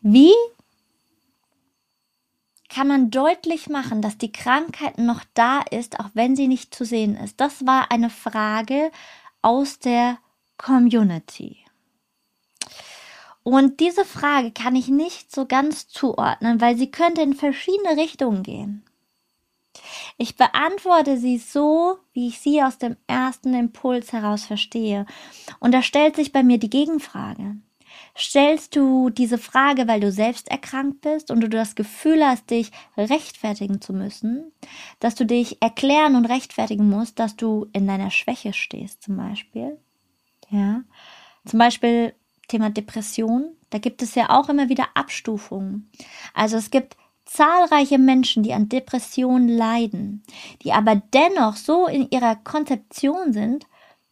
Wie kann man deutlich machen, dass die Krankheit noch da ist, auch wenn sie nicht zu sehen ist? Das war eine Frage aus der Community. Und diese Frage kann ich nicht so ganz zuordnen, weil sie könnte in verschiedene Richtungen gehen. Ich beantworte sie so, wie ich sie aus dem ersten Impuls heraus verstehe. Und da stellt sich bei mir die Gegenfrage. Stellst du diese Frage, weil du selbst erkrankt bist und du das Gefühl hast, dich rechtfertigen zu müssen, dass du dich erklären und rechtfertigen musst, dass du in deiner Schwäche stehst, zum Beispiel? Ja. Zum Beispiel Thema Depression. Da gibt es ja auch immer wieder Abstufungen. Also es gibt zahlreiche Menschen, die an Depressionen leiden, die aber dennoch so in ihrer Konzeption sind,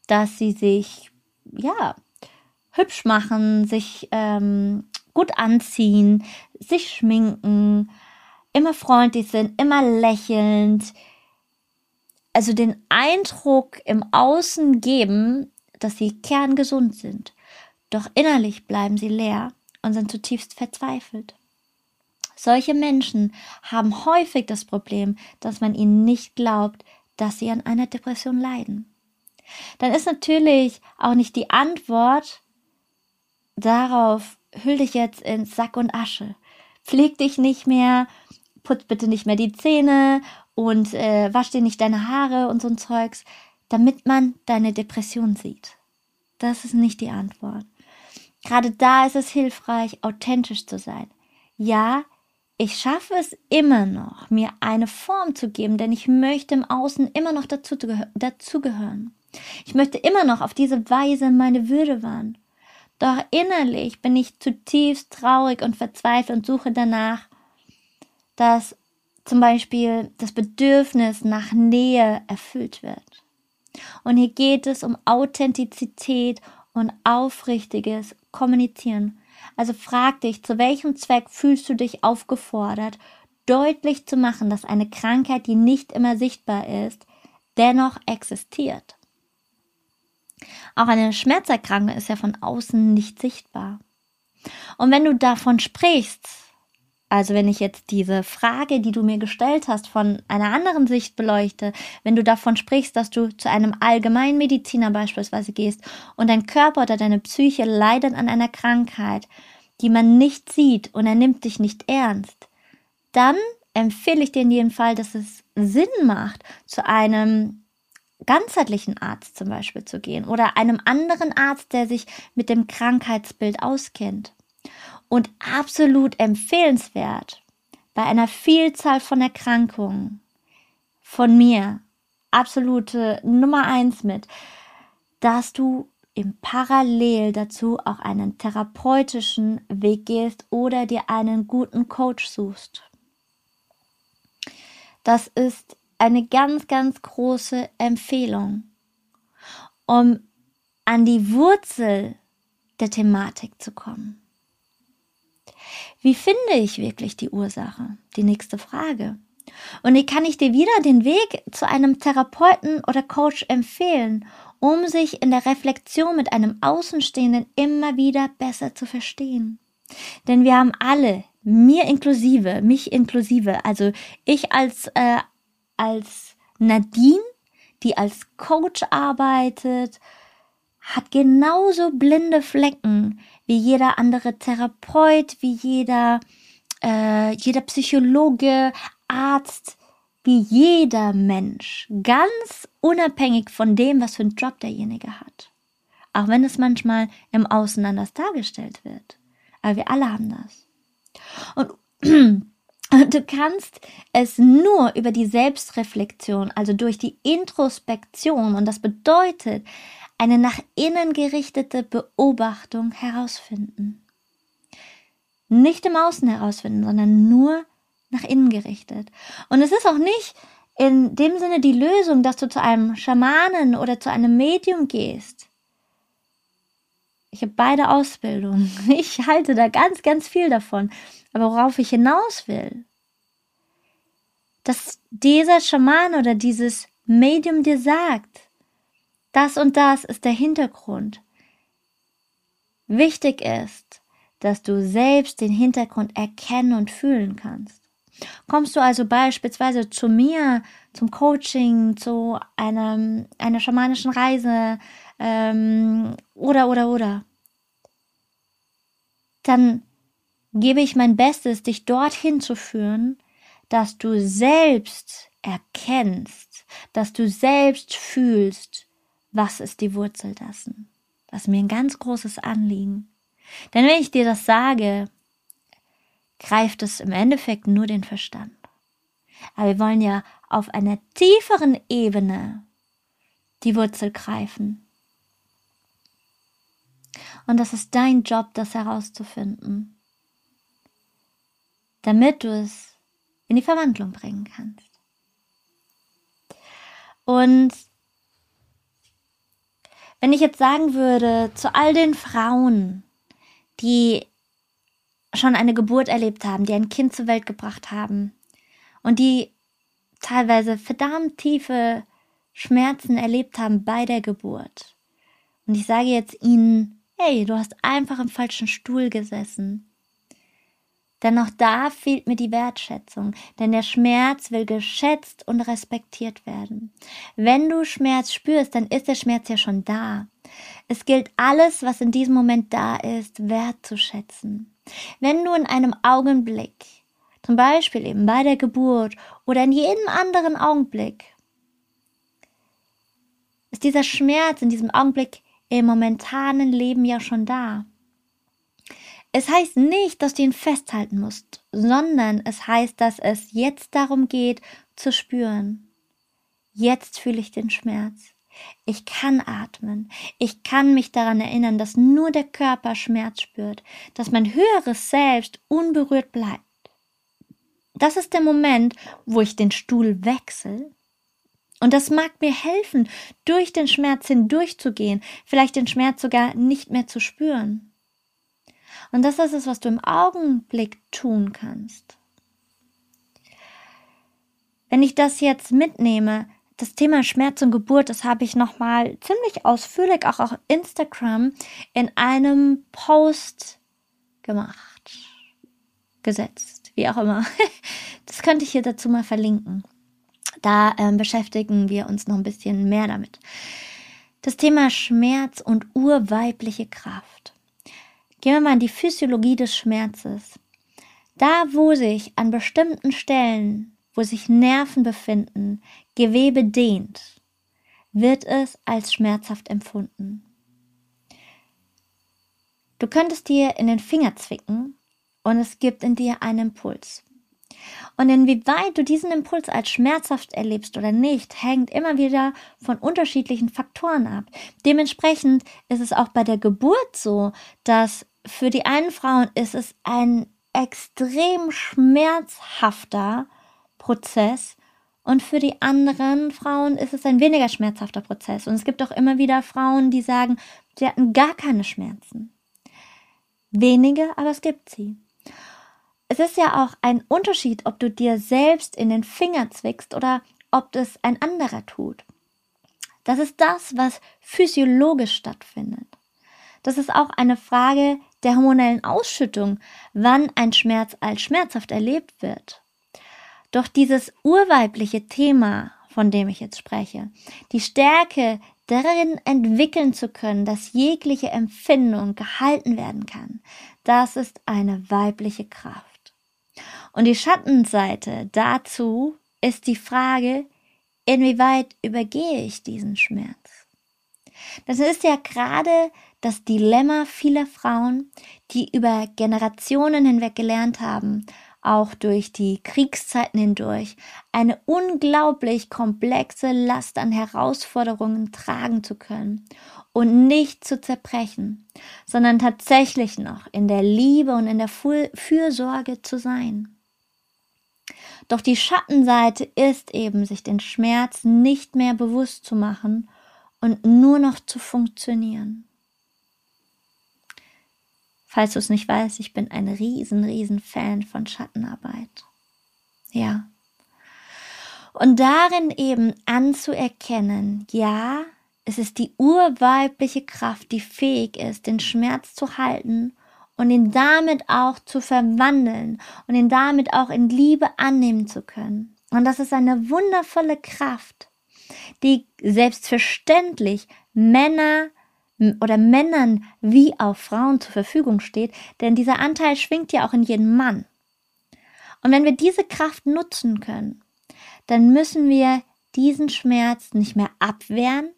dass sie sich, ja, hübsch machen, sich ähm, gut anziehen, sich schminken, immer freundlich sind, immer lächelnd, also den Eindruck im Außen geben, dass sie kerngesund sind. Doch innerlich bleiben sie leer und sind zutiefst verzweifelt. Solche Menschen haben häufig das Problem, dass man ihnen nicht glaubt, dass sie an einer Depression leiden. Dann ist natürlich auch nicht die Antwort darauf, hüll dich jetzt in Sack und Asche, pfleg dich nicht mehr, putz bitte nicht mehr die Zähne und äh, wasch dir nicht deine Haare und so ein Zeugs, damit man deine Depression sieht. Das ist nicht die Antwort. Gerade da ist es hilfreich, authentisch zu sein. Ja, ich schaffe es immer noch, mir eine Form zu geben, denn ich möchte im Außen immer noch dazu, dazugehören. Ich möchte immer noch auf diese Weise meine Würde wahren. Doch innerlich bin ich zutiefst traurig und verzweifelt und suche danach, dass zum Beispiel das Bedürfnis nach Nähe erfüllt wird. Und hier geht es um Authentizität und aufrichtiges Kommunizieren. Also frag dich, zu welchem Zweck fühlst du dich aufgefordert, deutlich zu machen, dass eine Krankheit, die nicht immer sichtbar ist, dennoch existiert. Auch eine Schmerzerkrankung ist ja von außen nicht sichtbar. Und wenn du davon sprichst, also wenn ich jetzt diese Frage, die du mir gestellt hast, von einer anderen Sicht beleuchte, wenn du davon sprichst, dass du zu einem Allgemeinmediziner beispielsweise gehst und dein Körper oder deine Psyche leidet an einer Krankheit, die man nicht sieht und er nimmt dich nicht ernst, dann empfehle ich dir in jedem Fall, dass es Sinn macht, zu einem ganzheitlichen Arzt zum Beispiel zu gehen oder einem anderen Arzt, der sich mit dem Krankheitsbild auskennt und absolut empfehlenswert bei einer Vielzahl von Erkrankungen von mir absolute Nummer eins mit, dass du im Parallel dazu auch einen therapeutischen Weg gehst oder dir einen guten Coach suchst. Das ist eine ganz, ganz große Empfehlung, um an die Wurzel der Thematik zu kommen. Wie finde ich wirklich die Ursache? Die nächste Frage. Und wie kann ich dir wieder den Weg zu einem Therapeuten oder Coach empfehlen, um sich in der Reflexion mit einem Außenstehenden immer wieder besser zu verstehen? Denn wir haben alle, mir inklusive, mich inklusive, also ich als, äh, als Nadine, die als Coach arbeitet, hat genauso blinde Flecken wie jeder andere Therapeut, wie jeder, äh, jeder Psychologe, Arzt, wie jeder Mensch, ganz unabhängig von dem, was für einen Job derjenige hat. Auch wenn es manchmal im Außen anders dargestellt wird. Aber wir alle haben das. Und du kannst es nur über die Selbstreflexion, also durch die Introspektion, und das bedeutet, eine nach innen gerichtete Beobachtung herausfinden. Nicht im Außen herausfinden, sondern nur nach innen gerichtet. Und es ist auch nicht in dem Sinne die Lösung, dass du zu einem Schamanen oder zu einem Medium gehst. Ich habe beide Ausbildungen. Ich halte da ganz, ganz viel davon. Worauf ich hinaus will, dass dieser Schaman oder dieses Medium dir sagt, das und das ist der Hintergrund. Wichtig ist, dass du selbst den Hintergrund erkennen und fühlen kannst. Kommst du also beispielsweise zu mir zum Coaching, zu einem, einer schamanischen Reise ähm, oder oder oder, dann gebe ich mein Bestes, dich dorthin zu führen, dass du selbst erkennst, dass du selbst fühlst, was ist die Wurzel dessen. Das ist mir ein ganz großes Anliegen. Denn wenn ich dir das sage, greift es im Endeffekt nur den Verstand. Aber wir wollen ja auf einer tieferen Ebene die Wurzel greifen. Und das ist dein Job, das herauszufinden, damit du es in die Verwandlung bringen kannst. Und wenn ich jetzt sagen würde, zu all den Frauen, die schon eine Geburt erlebt haben, die ein Kind zur Welt gebracht haben und die teilweise verdammt tiefe Schmerzen erlebt haben bei der Geburt. Und ich sage jetzt ihnen, hey, du hast einfach im falschen Stuhl gesessen. Denn auch da fehlt mir die Wertschätzung, denn der Schmerz will geschätzt und respektiert werden. Wenn du Schmerz spürst, dann ist der Schmerz ja schon da. Es gilt alles, was in diesem Moment da ist, wertzuschätzen. Wenn du in einem Augenblick, zum Beispiel eben bei der Geburt oder in jedem anderen Augenblick, ist dieser Schmerz in diesem Augenblick im momentanen Leben ja schon da. Es heißt nicht, dass du ihn festhalten musst, sondern es heißt, dass es jetzt darum geht, zu spüren. Jetzt fühle ich den Schmerz. Ich kann atmen. Ich kann mich daran erinnern, dass nur der Körper Schmerz spürt, dass mein höheres Selbst unberührt bleibt. Das ist der Moment, wo ich den Stuhl wechsle. Und das mag mir helfen, durch den Schmerz hindurchzugehen, vielleicht den Schmerz sogar nicht mehr zu spüren. Und das ist es, was du im Augenblick tun kannst. Wenn ich das jetzt mitnehme, das Thema Schmerz und Geburt, das habe ich nochmal ziemlich ausführlich auch auf Instagram in einem Post gemacht, gesetzt, wie auch immer. Das könnte ich hier dazu mal verlinken. Da ähm, beschäftigen wir uns noch ein bisschen mehr damit. Das Thema Schmerz und urweibliche Kraft. Gehen wir mal in die Physiologie des Schmerzes. Da, wo sich an bestimmten Stellen, wo sich Nerven befinden, Gewebe dehnt, wird es als schmerzhaft empfunden. Du könntest dir in den Finger zwicken und es gibt in dir einen Impuls. Und inwieweit du diesen Impuls als schmerzhaft erlebst oder nicht, hängt immer wieder von unterschiedlichen Faktoren ab. Dementsprechend ist es auch bei der Geburt so, dass für die einen Frauen ist es ein extrem schmerzhafter Prozess und für die anderen Frauen ist es ein weniger schmerzhafter Prozess. Und es gibt auch immer wieder Frauen, die sagen, sie hatten gar keine Schmerzen. Wenige, aber es gibt sie. Es ist ja auch ein Unterschied, ob du dir selbst in den Finger zwickst oder ob das ein anderer tut. Das ist das, was physiologisch stattfindet. Das ist auch eine Frage der hormonellen Ausschüttung, wann ein Schmerz als schmerzhaft erlebt wird. Doch dieses urweibliche Thema, von dem ich jetzt spreche, die Stärke darin entwickeln zu können, dass jegliche Empfindung gehalten werden kann, das ist eine weibliche Kraft. Und die Schattenseite dazu ist die Frage, inwieweit übergehe ich diesen Schmerz? Das ist ja gerade das Dilemma vieler Frauen, die über Generationen hinweg gelernt haben, auch durch die Kriegszeiten hindurch eine unglaublich komplexe Last an Herausforderungen tragen zu können und nicht zu zerbrechen, sondern tatsächlich noch in der Liebe und in der Fürsorge zu sein. Doch die Schattenseite ist eben, sich den Schmerz nicht mehr bewusst zu machen und nur noch zu funktionieren. Falls du es nicht weißt, ich bin ein riesen, riesen Fan von Schattenarbeit. Ja. Und darin eben anzuerkennen, ja, es ist die urweibliche Kraft, die fähig ist, den Schmerz zu halten und ihn damit auch zu verwandeln und ihn damit auch in Liebe annehmen zu können. Und das ist eine wundervolle Kraft, die selbstverständlich Männer oder Männern wie auch Frauen zur Verfügung steht, denn dieser Anteil schwingt ja auch in jedem Mann. Und wenn wir diese Kraft nutzen können, dann müssen wir diesen Schmerz nicht mehr abwehren,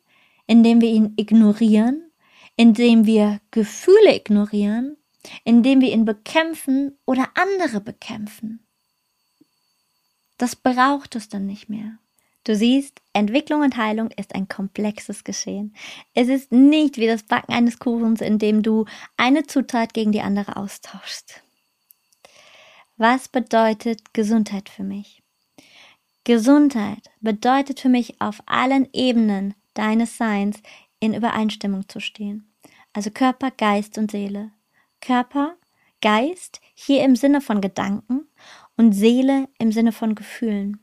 indem wir ihn ignorieren, indem wir Gefühle ignorieren, indem wir ihn bekämpfen oder andere bekämpfen. Das braucht es dann nicht mehr. Du siehst, Entwicklung und Heilung ist ein komplexes Geschehen. Es ist nicht wie das Backen eines Kuchens, in dem du eine Zutat gegen die andere austauschst. Was bedeutet Gesundheit für mich? Gesundheit bedeutet für mich auf allen Ebenen deines Seins in Übereinstimmung zu stehen. Also Körper, Geist und Seele. Körper, Geist hier im Sinne von Gedanken und Seele im Sinne von Gefühlen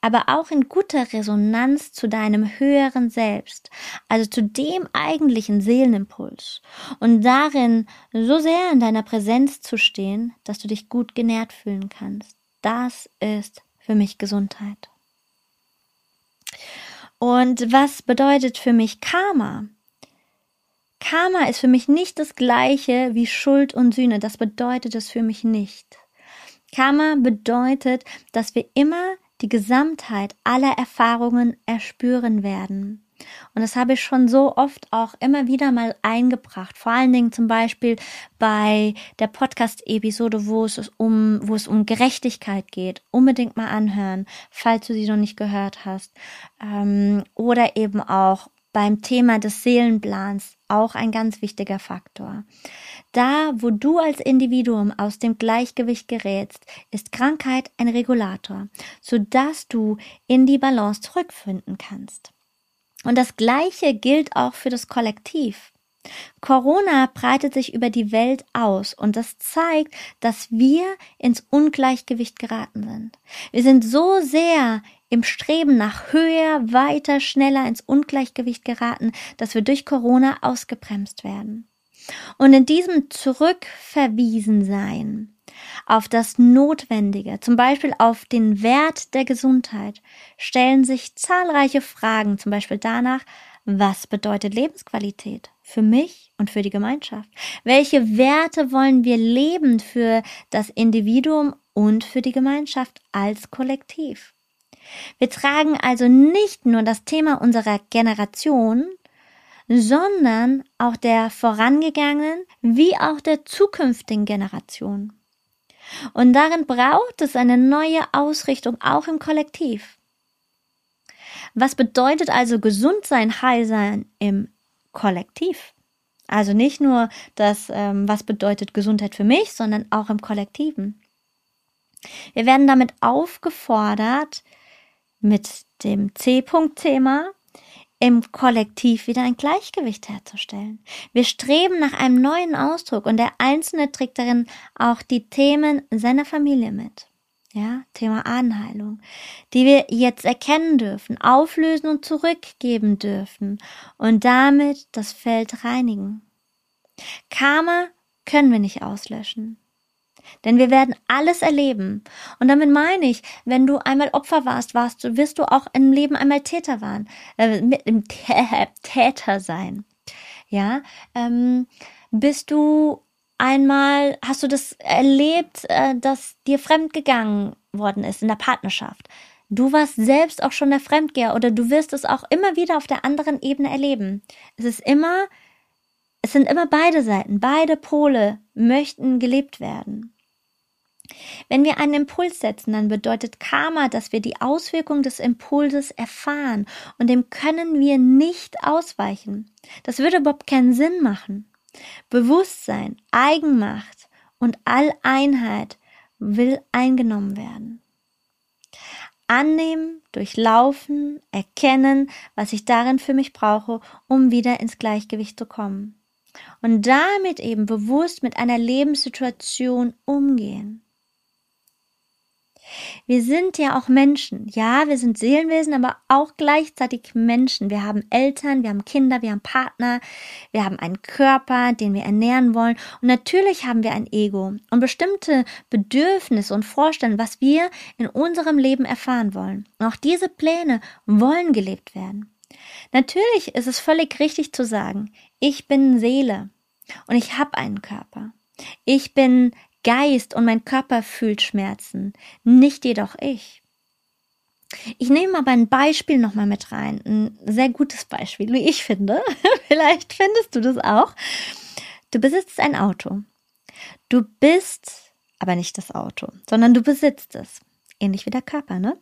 aber auch in guter Resonanz zu deinem höheren Selbst, also zu dem eigentlichen Seelenimpuls und darin so sehr in deiner Präsenz zu stehen, dass du dich gut genährt fühlen kannst. Das ist für mich Gesundheit. Und was bedeutet für mich Karma? Karma ist für mich nicht das gleiche wie Schuld und Sühne. Das bedeutet es für mich nicht. Karma bedeutet, dass wir immer die Gesamtheit aller Erfahrungen erspüren werden. Und das habe ich schon so oft auch immer wieder mal eingebracht. Vor allen Dingen zum Beispiel bei der Podcast-Episode, wo es um, wo es um Gerechtigkeit geht. Unbedingt mal anhören, falls du sie noch nicht gehört hast. Ähm, oder eben auch beim Thema des Seelenplans auch ein ganz wichtiger Faktor. Da, wo du als Individuum aus dem Gleichgewicht gerätst, ist Krankheit ein Regulator, sodass du in die Balance zurückfinden kannst. Und das Gleiche gilt auch für das Kollektiv. Corona breitet sich über die Welt aus und das zeigt, dass wir ins Ungleichgewicht geraten sind. Wir sind so sehr im Streben nach höher, weiter, schneller ins Ungleichgewicht geraten, dass wir durch Corona ausgebremst werden. Und in diesem Zurückverwiesensein auf das Notwendige, zum Beispiel auf den Wert der Gesundheit, stellen sich zahlreiche Fragen, zum Beispiel danach, was bedeutet Lebensqualität für mich und für die Gemeinschaft? Welche Werte wollen wir leben für das Individuum und für die Gemeinschaft als Kollektiv? Wir tragen also nicht nur das Thema unserer Generation, sondern auch der vorangegangenen wie auch der zukünftigen Generation. Und darin braucht es eine neue Ausrichtung auch im Kollektiv. Was bedeutet also gesund sein, heil sein im Kollektiv? Also nicht nur das, ähm, was bedeutet Gesundheit für mich, sondern auch im Kollektiven. Wir werden damit aufgefordert, mit dem C-Punkt-Thema im Kollektiv wieder ein Gleichgewicht herzustellen. Wir streben nach einem neuen Ausdruck und der Einzelne trägt darin auch die Themen seiner Familie mit. Ja, Thema Ahnenheilung, die wir jetzt erkennen dürfen, auflösen und zurückgeben dürfen und damit das Feld reinigen. Karma können wir nicht auslöschen. Denn wir werden alles erleben. Und damit meine ich, wenn du einmal Opfer warst, warst du, wirst du auch im Leben einmal Täter waren, äh, mit dem Täter sein. Ja, ähm, bist du einmal, hast du das erlebt, äh, dass dir fremd gegangen worden ist in der Partnerschaft? Du warst selbst auch schon der Fremdgeher oder du wirst es auch immer wieder auf der anderen Ebene erleben. Es ist immer, es sind immer beide Seiten, beide Pole möchten gelebt werden. Wenn wir einen Impuls setzen, dann bedeutet Karma, dass wir die Auswirkung des Impulses erfahren und dem können wir nicht ausweichen. Das würde überhaupt keinen Sinn machen. Bewusstsein, Eigenmacht und Alleinheit will eingenommen werden. Annehmen, durchlaufen, erkennen, was ich darin für mich brauche, um wieder ins Gleichgewicht zu kommen. Und damit eben bewusst mit einer Lebenssituation umgehen. Wir sind ja auch Menschen. Ja, wir sind Seelenwesen, aber auch gleichzeitig Menschen. Wir haben Eltern, wir haben Kinder, wir haben Partner, wir haben einen Körper, den wir ernähren wollen. Und natürlich haben wir ein Ego und bestimmte Bedürfnisse und Vorstellungen, was wir in unserem Leben erfahren wollen. Und auch diese Pläne wollen gelebt werden. Natürlich ist es völlig richtig zu sagen, ich bin Seele und ich habe einen Körper. Ich bin Geist und mein Körper fühlt Schmerzen, nicht jedoch ich. Ich nehme aber ein Beispiel nochmal mit rein, ein sehr gutes Beispiel, wie ich finde. Vielleicht findest du das auch. Du besitzt ein Auto. Du bist aber nicht das Auto, sondern du besitzt es. Ähnlich wie der Körper, ne?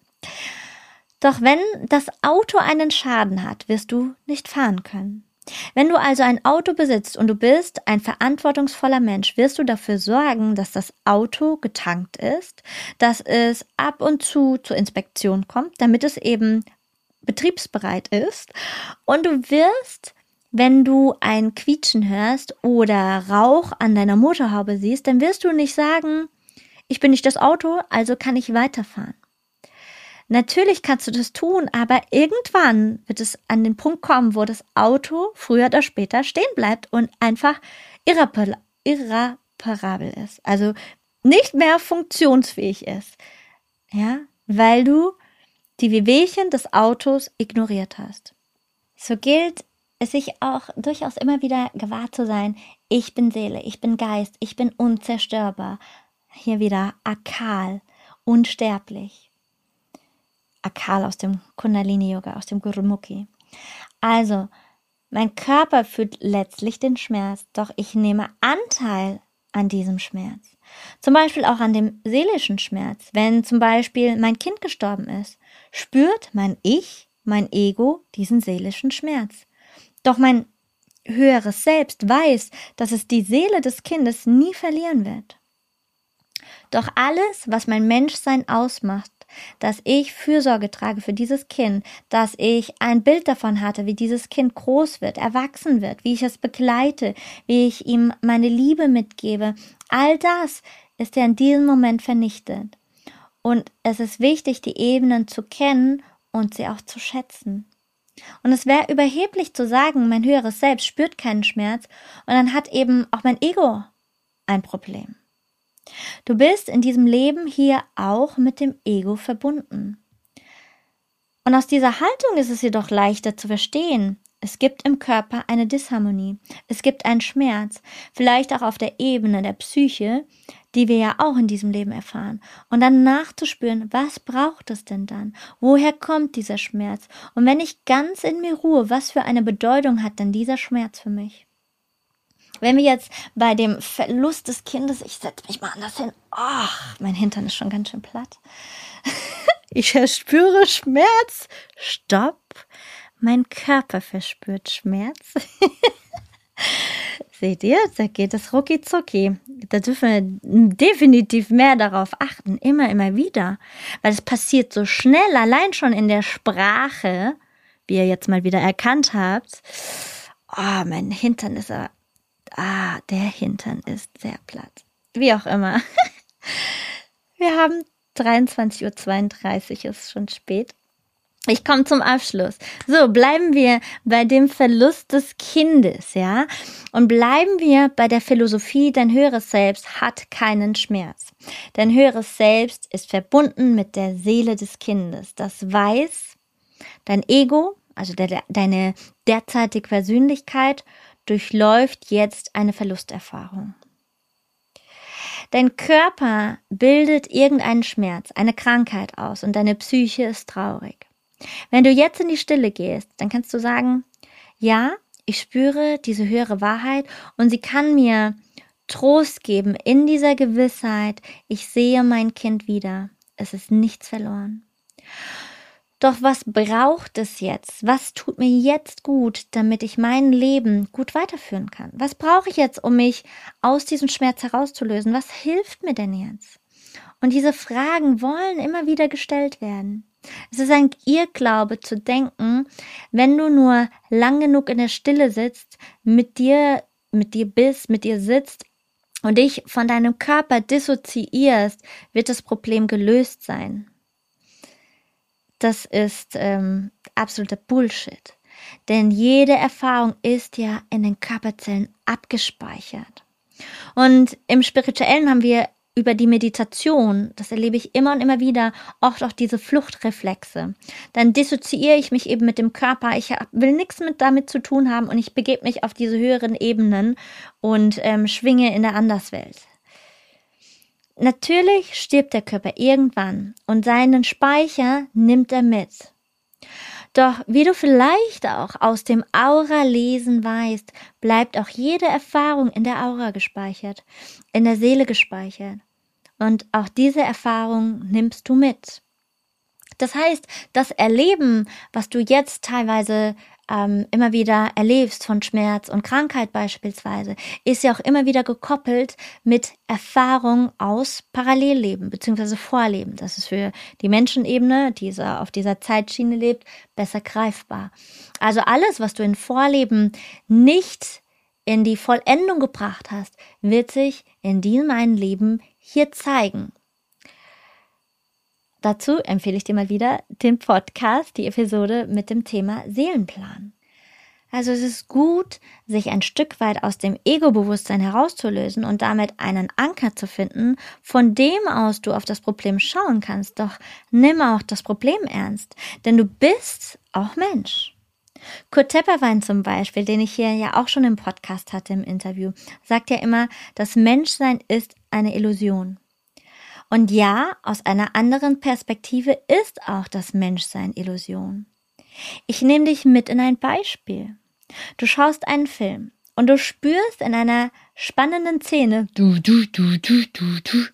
Doch wenn das Auto einen Schaden hat, wirst du nicht fahren können. Wenn du also ein Auto besitzt und du bist ein verantwortungsvoller Mensch, wirst du dafür sorgen, dass das Auto getankt ist, dass es ab und zu zur Inspektion kommt, damit es eben betriebsbereit ist. Und du wirst, wenn du ein Quietschen hörst oder Rauch an deiner Motorhaube siehst, dann wirst du nicht sagen, ich bin nicht das Auto, also kann ich weiterfahren. Natürlich kannst du das tun, aber irgendwann wird es an den Punkt kommen, wo das Auto früher oder später stehen bleibt und einfach irreparabel ist. Also nicht mehr funktionsfähig ist. Ja, weil du die Wehwehchen des Autos ignoriert hast. So gilt es sich auch durchaus immer wieder gewahr zu sein, ich bin Seele, ich bin Geist, ich bin unzerstörbar. Hier wieder akal, unsterblich. Akal aus dem Kundalini Yoga, aus dem Gurumukhi. Also, mein Körper fühlt letztlich den Schmerz, doch ich nehme Anteil an diesem Schmerz. Zum Beispiel auch an dem seelischen Schmerz. Wenn zum Beispiel mein Kind gestorben ist, spürt mein Ich, mein Ego diesen seelischen Schmerz. Doch mein höheres Selbst weiß, dass es die Seele des Kindes nie verlieren wird. Doch alles, was mein Menschsein ausmacht, dass ich Fürsorge trage für dieses Kind, dass ich ein Bild davon hatte, wie dieses Kind groß wird, erwachsen wird, wie ich es begleite, wie ich ihm meine Liebe mitgebe. All das ist ja in diesem Moment vernichtet. Und es ist wichtig, die Ebenen zu kennen und sie auch zu schätzen. Und es wäre überheblich zu sagen, mein höheres Selbst spürt keinen Schmerz und dann hat eben auch mein Ego ein Problem. Du bist in diesem Leben hier auch mit dem Ego verbunden. Und aus dieser Haltung ist es jedoch leichter zu verstehen. Es gibt im Körper eine Disharmonie. Es gibt einen Schmerz, vielleicht auch auf der Ebene der Psyche, die wir ja auch in diesem Leben erfahren. Und dann nachzuspüren, was braucht es denn dann? Woher kommt dieser Schmerz? Und wenn ich ganz in mir ruhe, was für eine Bedeutung hat denn dieser Schmerz für mich? Wenn wir jetzt bei dem Verlust des Kindes, ich setze mich mal anders hin. Ach, mein Hintern ist schon ganz schön platt. ich verspüre Schmerz. Stopp. Mein Körper verspürt Schmerz. Seht ihr, da geht es rucki zucki. Da dürfen wir definitiv mehr darauf achten, immer, immer wieder. Weil es passiert so schnell, allein schon in der Sprache, wie ihr jetzt mal wieder erkannt habt. Oh, mein Hintern ist aber Ah, der Hintern ist sehr platt. Wie auch immer. Wir haben 23.32 Uhr, ist schon spät. Ich komme zum Abschluss. So, bleiben wir bei dem Verlust des Kindes, ja? Und bleiben wir bei der Philosophie, dein höheres Selbst hat keinen Schmerz. Dein höheres Selbst ist verbunden mit der Seele des Kindes. Das weiß dein Ego, also de deine derzeitige Persönlichkeit durchläuft jetzt eine Verlusterfahrung. Dein Körper bildet irgendeinen Schmerz, eine Krankheit aus und deine Psyche ist traurig. Wenn du jetzt in die Stille gehst, dann kannst du sagen, ja, ich spüre diese höhere Wahrheit und sie kann mir Trost geben in dieser Gewissheit, ich sehe mein Kind wieder. Es ist nichts verloren. Doch was braucht es jetzt? Was tut mir jetzt gut, damit ich mein Leben gut weiterführen kann? Was brauche ich jetzt, um mich aus diesem Schmerz herauszulösen? Was hilft mir denn jetzt? Und diese Fragen wollen immer wieder gestellt werden. Es ist ein Irrglaube zu denken, wenn du nur lang genug in der Stille sitzt, mit dir, mit dir bist, mit dir sitzt und dich von deinem Körper dissoziierst, wird das Problem gelöst sein. Das ist ähm, absoluter Bullshit. Denn jede Erfahrung ist ja in den Körperzellen abgespeichert. Und im Spirituellen haben wir über die Meditation, das erlebe ich immer und immer wieder, oft auch diese Fluchtreflexe. Dann dissoziiere ich mich eben mit dem Körper. Ich will nichts mit damit zu tun haben und ich begebe mich auf diese höheren Ebenen und ähm, schwinge in der Anderswelt. Natürlich stirbt der Körper irgendwann und seinen Speicher nimmt er mit. Doch wie du vielleicht auch aus dem Aura-Lesen weißt, bleibt auch jede Erfahrung in der Aura gespeichert, in der Seele gespeichert. Und auch diese Erfahrung nimmst du mit. Das heißt, das Erleben, was du jetzt teilweise ähm, immer wieder erlebst von Schmerz und Krankheit beispielsweise, ist ja auch immer wieder gekoppelt mit Erfahrung aus Parallelleben bzw. Vorleben. Das ist für die Menschenebene, die auf dieser Zeitschiene lebt, besser greifbar. Also alles, was du in Vorleben nicht in die Vollendung gebracht hast, wird sich in diesem einen Leben hier zeigen. Dazu empfehle ich dir mal wieder den Podcast, die Episode mit dem Thema Seelenplan. Also es ist gut, sich ein Stück weit aus dem Ego-Bewusstsein herauszulösen und damit einen Anker zu finden, von dem aus du auf das Problem schauen kannst. Doch nimm auch das Problem ernst, denn du bist auch Mensch. Kurt Tepperwein zum Beispiel, den ich hier ja auch schon im Podcast hatte im Interview, sagt ja immer, das Menschsein ist eine Illusion. Und ja, aus einer anderen Perspektive ist auch das Menschsein Illusion. Ich nehme dich mit in ein Beispiel. Du schaust einen Film und du spürst in einer spannenden Szene, du, du, du, du, du, du,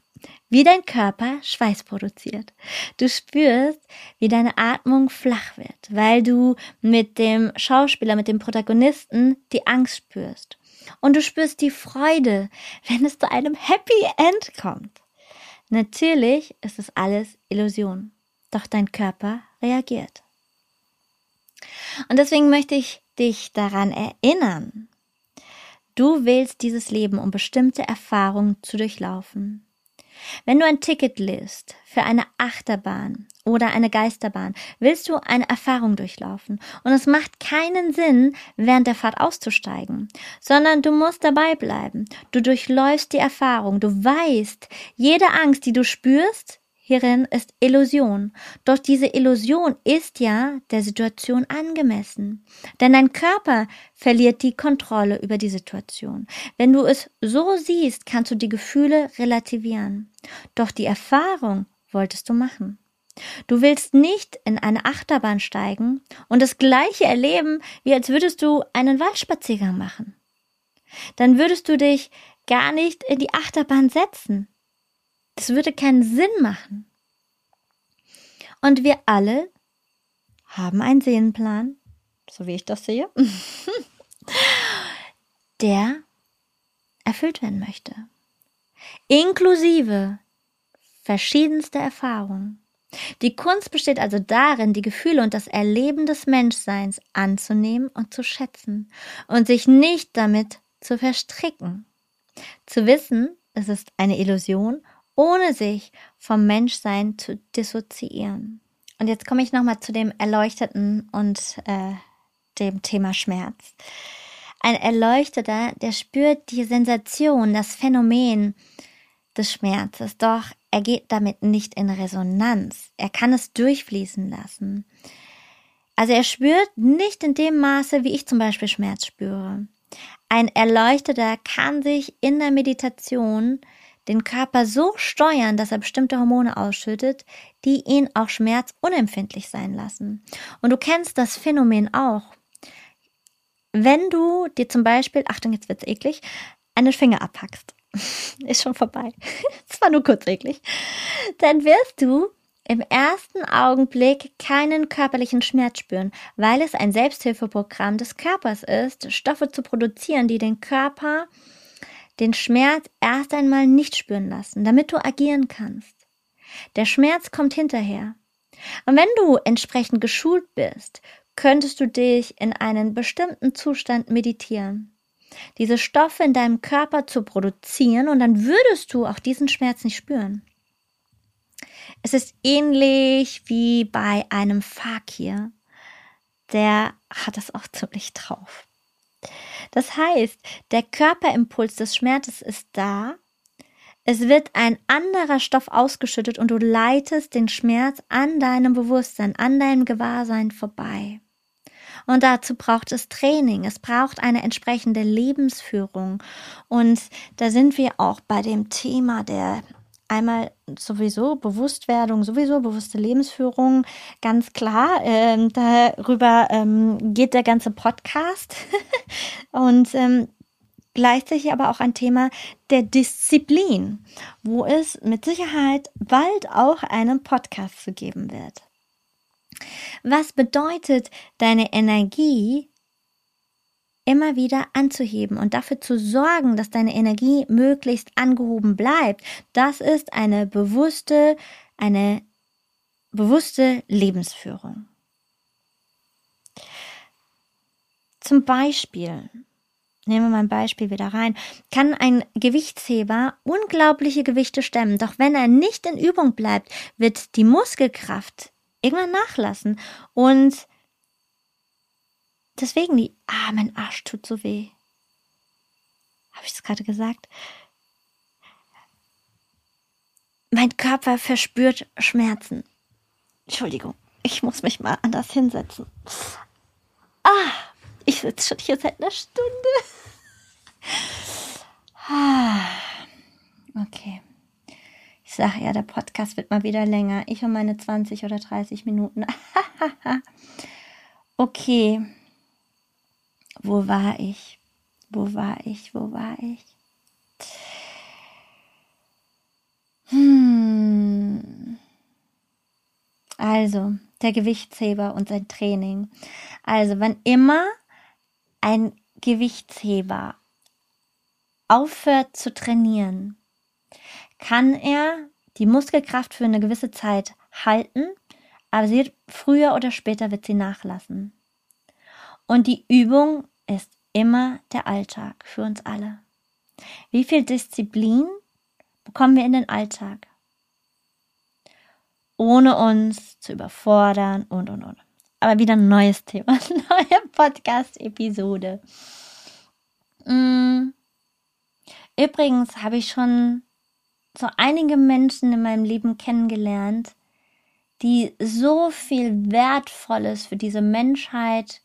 wie dein Körper Schweiß produziert. Du spürst, wie deine Atmung flach wird, weil du mit dem Schauspieler, mit dem Protagonisten die Angst spürst. Und du spürst die Freude, wenn es zu einem Happy End kommt. Natürlich ist es alles Illusion, doch dein Körper reagiert. Und deswegen möchte ich dich daran erinnern, du wählst dieses Leben, um bestimmte Erfahrungen zu durchlaufen. Wenn du ein Ticket liest für eine Achterbahn oder eine Geisterbahn, willst du eine Erfahrung durchlaufen. Und es macht keinen Sinn, während der Fahrt auszusteigen, sondern du musst dabei bleiben. Du durchläufst die Erfahrung. Du weißt, jede Angst, die du spürst, hierin ist Illusion. Doch diese Illusion ist ja der Situation angemessen. Denn dein Körper verliert die Kontrolle über die Situation. Wenn du es so siehst, kannst du die Gefühle relativieren. Doch die Erfahrung wolltest du machen. Du willst nicht in eine Achterbahn steigen und das gleiche erleben, wie als würdest du einen Waldspaziergang machen. Dann würdest du dich gar nicht in die Achterbahn setzen. Das würde keinen Sinn machen. Und wir alle haben einen Seelenplan, so wie ich das sehe, der erfüllt werden möchte. Inklusive verschiedenster Erfahrungen. Die Kunst besteht also darin, die Gefühle und das Erleben des Menschseins anzunehmen und zu schätzen und sich nicht damit zu verstricken. Zu wissen, es ist eine Illusion ohne sich vom Menschsein zu dissoziieren. Und jetzt komme ich nochmal zu dem Erleuchteten und äh, dem Thema Schmerz. Ein Erleuchteter, der spürt die Sensation, das Phänomen des Schmerzes, doch er geht damit nicht in Resonanz. Er kann es durchfließen lassen. Also er spürt nicht in dem Maße, wie ich zum Beispiel Schmerz spüre. Ein Erleuchteter kann sich in der Meditation den Körper so steuern, dass er bestimmte Hormone ausschüttet, die ihn auch schmerzunempfindlich sein lassen. Und du kennst das Phänomen auch. Wenn du dir zum Beispiel, Achtung, jetzt wird's eklig, einen Finger abhackst, ist schon vorbei. Es war nur kurz eklig. Dann wirst du im ersten Augenblick keinen körperlichen Schmerz spüren, weil es ein Selbsthilfeprogramm des Körpers ist, Stoffe zu produzieren, die den Körper den Schmerz erst einmal nicht spüren lassen, damit du agieren kannst. Der Schmerz kommt hinterher. Und wenn du entsprechend geschult bist, könntest du dich in einen bestimmten Zustand meditieren. Diese Stoffe in deinem Körper zu produzieren und dann würdest du auch diesen Schmerz nicht spüren. Es ist ähnlich wie bei einem Fakir. Der hat es auch ziemlich drauf. Das heißt, der Körperimpuls des Schmerzes ist da. Es wird ein anderer Stoff ausgeschüttet und du leitest den Schmerz an deinem Bewusstsein, an deinem Gewahrsein vorbei. Und dazu braucht es Training. Es braucht eine entsprechende Lebensführung. Und da sind wir auch bei dem Thema der einmal sowieso Bewusstwerdung, sowieso bewusste Lebensführung, ganz klar. Ähm, darüber ähm, geht der ganze Podcast. und ähm, gleichzeitig aber auch ein Thema der Disziplin, wo es mit Sicherheit bald auch einen Podcast zu geben wird. Was bedeutet deine Energie immer wieder anzuheben und dafür zu sorgen, dass deine Energie möglichst angehoben bleibt. Das ist eine bewusste, eine bewusste Lebensführung. Zum Beispiel, nehmen wir mal ein Beispiel wieder rein, kann ein Gewichtsheber unglaubliche Gewichte stemmen, doch wenn er nicht in Übung bleibt, wird die Muskelkraft irgendwann nachlassen und Deswegen die, ah, mein Arsch tut so weh. Habe ich es gerade gesagt? Mein Körper verspürt Schmerzen. Entschuldigung, ich muss mich mal anders hinsetzen. Ah, ich sitze schon hier seit einer Stunde. Ah, okay. Ich sage ja, der Podcast wird mal wieder länger. Ich und meine 20 oder 30 Minuten. okay. Wo war ich? Wo war ich? Wo war ich? Hm. Also, der Gewichtsheber und sein Training. Also, wenn immer ein Gewichtsheber aufhört zu trainieren, kann er die Muskelkraft für eine gewisse Zeit halten, aber sie früher oder später wird sie nachlassen. Und die Übung ist immer der Alltag für uns alle. Wie viel Disziplin bekommen wir in den Alltag? Ohne uns zu überfordern und, und, und. Aber wieder ein neues Thema, neue Podcast-Episode. Mm. Übrigens habe ich schon so einige Menschen in meinem Leben kennengelernt, die so viel Wertvolles für diese Menschheit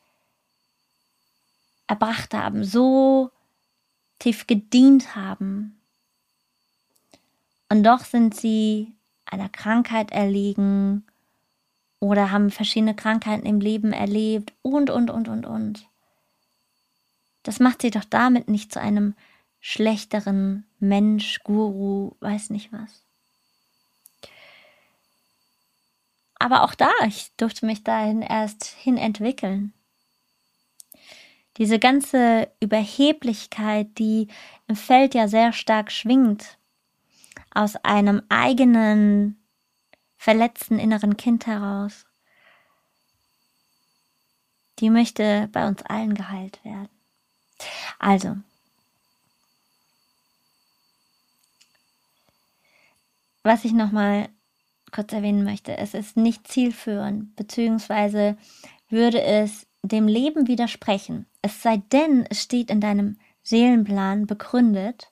erbracht haben, so tief gedient haben. Und doch sind sie einer Krankheit erliegen oder haben verschiedene Krankheiten im Leben erlebt und, und, und, und, und. Das macht sie doch damit nicht zu einem schlechteren Mensch, Guru, weiß nicht was. Aber auch da, ich durfte mich dahin erst hin entwickeln. Diese ganze Überheblichkeit, die im Feld ja sehr stark schwingt, aus einem eigenen verletzten inneren Kind heraus, die möchte bei uns allen geheilt werden. Also, was ich nochmal kurz erwähnen möchte, es ist nicht zielführend, beziehungsweise würde es dem Leben widersprechen, es sei denn, es steht in deinem Seelenplan begründet,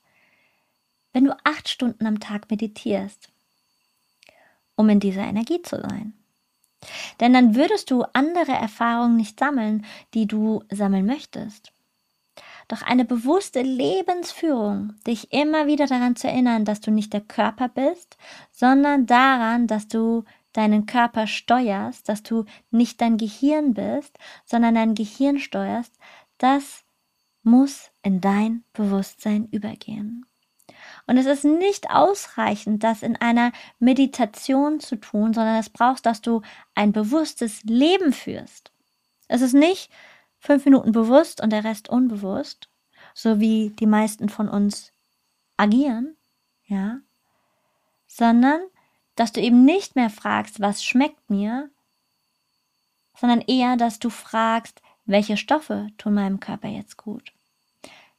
wenn du acht Stunden am Tag meditierst, um in dieser Energie zu sein. Denn dann würdest du andere Erfahrungen nicht sammeln, die du sammeln möchtest. Doch eine bewusste Lebensführung, dich immer wieder daran zu erinnern, dass du nicht der Körper bist, sondern daran, dass du deinen Körper steuerst, dass du nicht dein Gehirn bist, sondern dein Gehirn steuerst, das muss in dein Bewusstsein übergehen. Und es ist nicht ausreichend, das in einer Meditation zu tun, sondern es brauchst, dass du ein bewusstes Leben führst. Es ist nicht fünf Minuten bewusst und der Rest unbewusst, so wie die meisten von uns agieren, ja, sondern dass du eben nicht mehr fragst, was schmeckt mir, sondern eher, dass du fragst, welche Stoffe tun meinem Körper jetzt gut.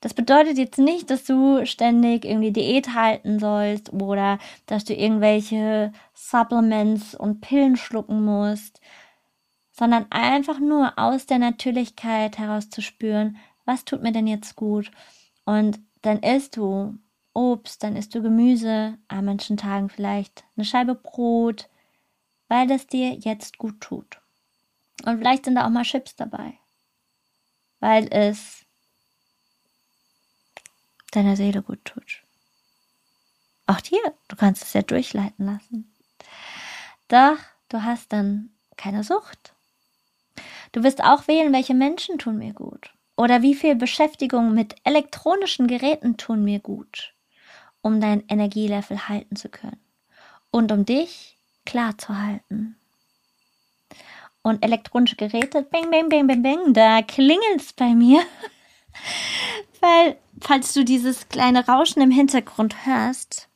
Das bedeutet jetzt nicht, dass du ständig irgendwie Diät halten sollst oder dass du irgendwelche Supplements und Pillen schlucken musst, sondern einfach nur aus der Natürlichkeit heraus zu spüren, was tut mir denn jetzt gut? Und dann isst du Obst, dann isst du Gemüse, an manchen Tagen vielleicht eine Scheibe Brot, weil es dir jetzt gut tut. Und vielleicht sind da auch mal Chips dabei, weil es deiner Seele gut tut. Auch dir, du kannst es ja durchleiten lassen. Doch du hast dann keine Sucht. Du wirst auch wählen, welche Menschen tun mir gut. Oder wie viel Beschäftigung mit elektronischen Geräten tun mir gut, um dein Energielevel halten zu können. Und um dich klar zu halten. Und elektronische Geräte, bing, bing, bing, bing, bing, da klingelt's bei mir. Weil, falls du dieses kleine Rauschen im Hintergrund hörst,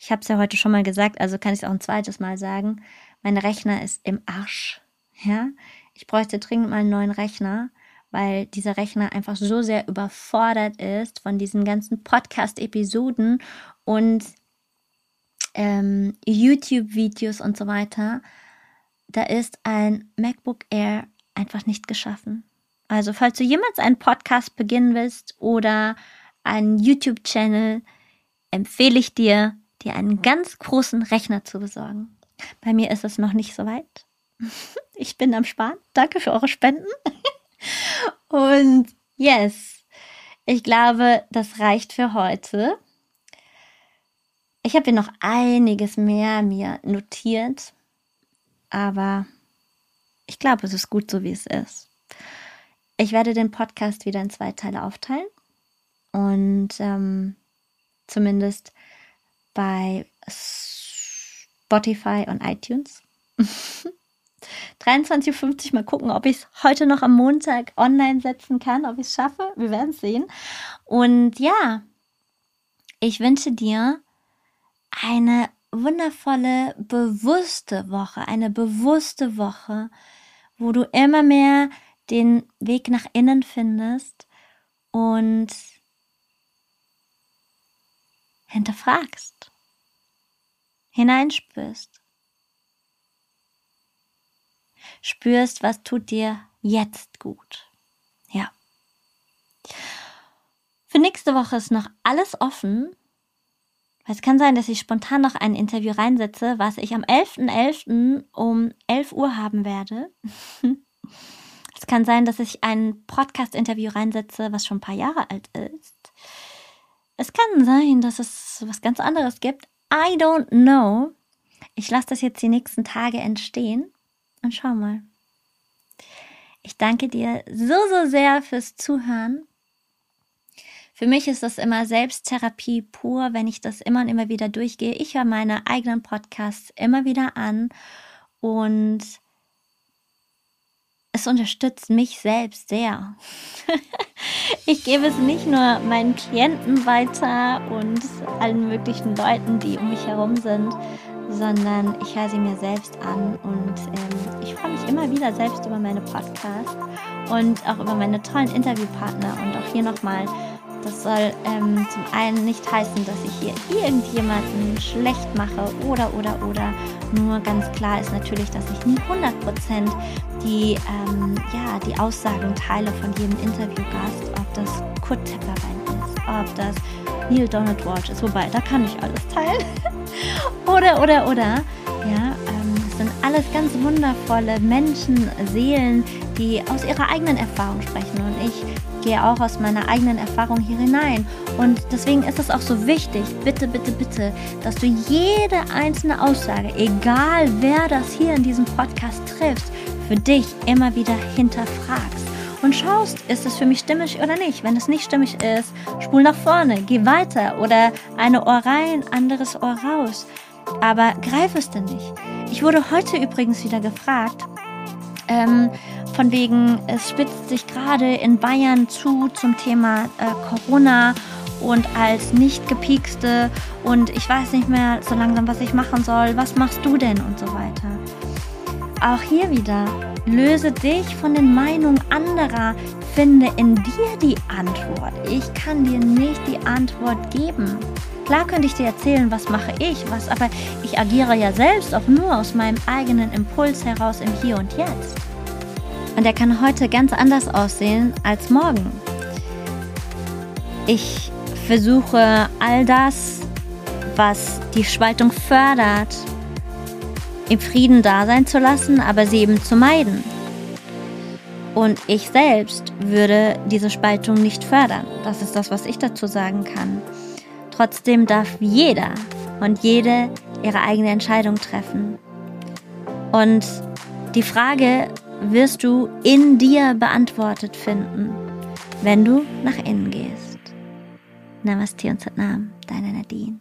ich habe es ja heute schon mal gesagt, also kann ich es auch ein zweites Mal sagen, mein Rechner ist im Arsch. Ja, ich bräuchte dringend mal einen neuen Rechner, weil dieser Rechner einfach so sehr überfordert ist von diesen ganzen Podcast-Episoden und ähm, YouTube-Videos und so weiter. Da ist ein MacBook Air einfach nicht geschaffen. Also falls du jemals einen Podcast beginnen willst oder einen YouTube-Channel, empfehle ich dir, dir einen ganz großen Rechner zu besorgen. Bei mir ist es noch nicht so weit. Ich bin am Sparen. Danke für eure Spenden. Und yes, ich glaube, das reicht für heute. Ich habe hier noch einiges mehr mir notiert, aber ich glaube, es ist gut so, wie es ist. Ich werde den Podcast wieder in zwei Teile aufteilen und ähm, zumindest bei Spotify und iTunes. 23.50 Uhr mal gucken, ob ich es heute noch am Montag online setzen kann, ob ich es schaffe. Wir werden es sehen. Und ja, ich wünsche dir eine wundervolle, bewusste Woche, eine bewusste Woche, wo du immer mehr den Weg nach innen findest und hinterfragst, hineinspürst spürst, was tut dir jetzt gut. Ja. Für nächste Woche ist noch alles offen. Es kann sein, dass ich spontan noch ein Interview reinsetze, was ich am 11.11. .11. um 11 Uhr haben werde. es kann sein, dass ich ein Podcast-Interview reinsetze, was schon ein paar Jahre alt ist. Es kann sein, dass es was ganz anderes gibt. I don't know. Ich lasse das jetzt die nächsten Tage entstehen. Und schau mal. Ich danke dir so, so sehr fürs Zuhören. Für mich ist das immer Selbsttherapie pur, wenn ich das immer und immer wieder durchgehe. Ich höre meine eigenen Podcasts immer wieder an und es unterstützt mich selbst sehr. ich gebe es nicht nur meinen Klienten weiter und allen möglichen Leuten, die um mich herum sind, sondern ich höre sie mir selbst an und ähm, ich freue mich immer wieder selbst über meine Podcasts und auch über meine tollen Interviewpartner und auch hier nochmal, das soll ähm, zum einen nicht heißen, dass ich hier irgendjemanden schlecht mache oder oder oder. Nur ganz klar ist natürlich, dass ich nie 100% die, ähm, ja, die Aussagen teile von jedem Interviewgast, ob das Kurt Tepperwein ist, ob das Neil Donald Walsh ist, wobei, da kann ich alles teilen. oder, oder, oder. Ja, ähm, es sind alles ganz wundervolle Menschen, Seelen, die aus ihrer eigenen Erfahrung sprechen. Und ich gehe auch aus meiner eigenen Erfahrung hier hinein. Und deswegen ist es auch so wichtig, bitte, bitte, bitte, dass du jede einzelne Aussage, egal wer das hier in diesem Podcast trifft, für dich immer wieder hinterfragst und schaust, ist es für mich stimmig oder nicht. Wenn es nicht stimmig ist, spul nach vorne, geh weiter oder eine Ohr rein, anderes Ohr raus. Aber greif es denn nicht. Ich wurde heute übrigens wieder gefragt, ähm, von wegen, es spitzt sich gerade in Bayern zu zum Thema äh, Corona und als nicht gepiekste und ich weiß nicht mehr so langsam, was ich machen soll. Was machst du denn und so weiter? auch hier wieder, löse dich von den Meinungen anderer, finde in dir die Antwort. Ich kann dir nicht die Antwort geben. Klar könnte ich dir erzählen, was mache ich, was, aber ich agiere ja selbst auch nur aus meinem eigenen Impuls heraus im Hier und Jetzt. Und der kann heute ganz anders aussehen als morgen. Ich versuche all das, was die Spaltung fördert, im Frieden da sein zu lassen, aber sie eben zu meiden. Und ich selbst würde diese Spaltung nicht fördern. Das ist das, was ich dazu sagen kann. Trotzdem darf jeder und jede ihre eigene Entscheidung treffen. Und die Frage wirst du in dir beantwortet finden, wenn du nach innen gehst. Namaste und Satnam, deine Nadine.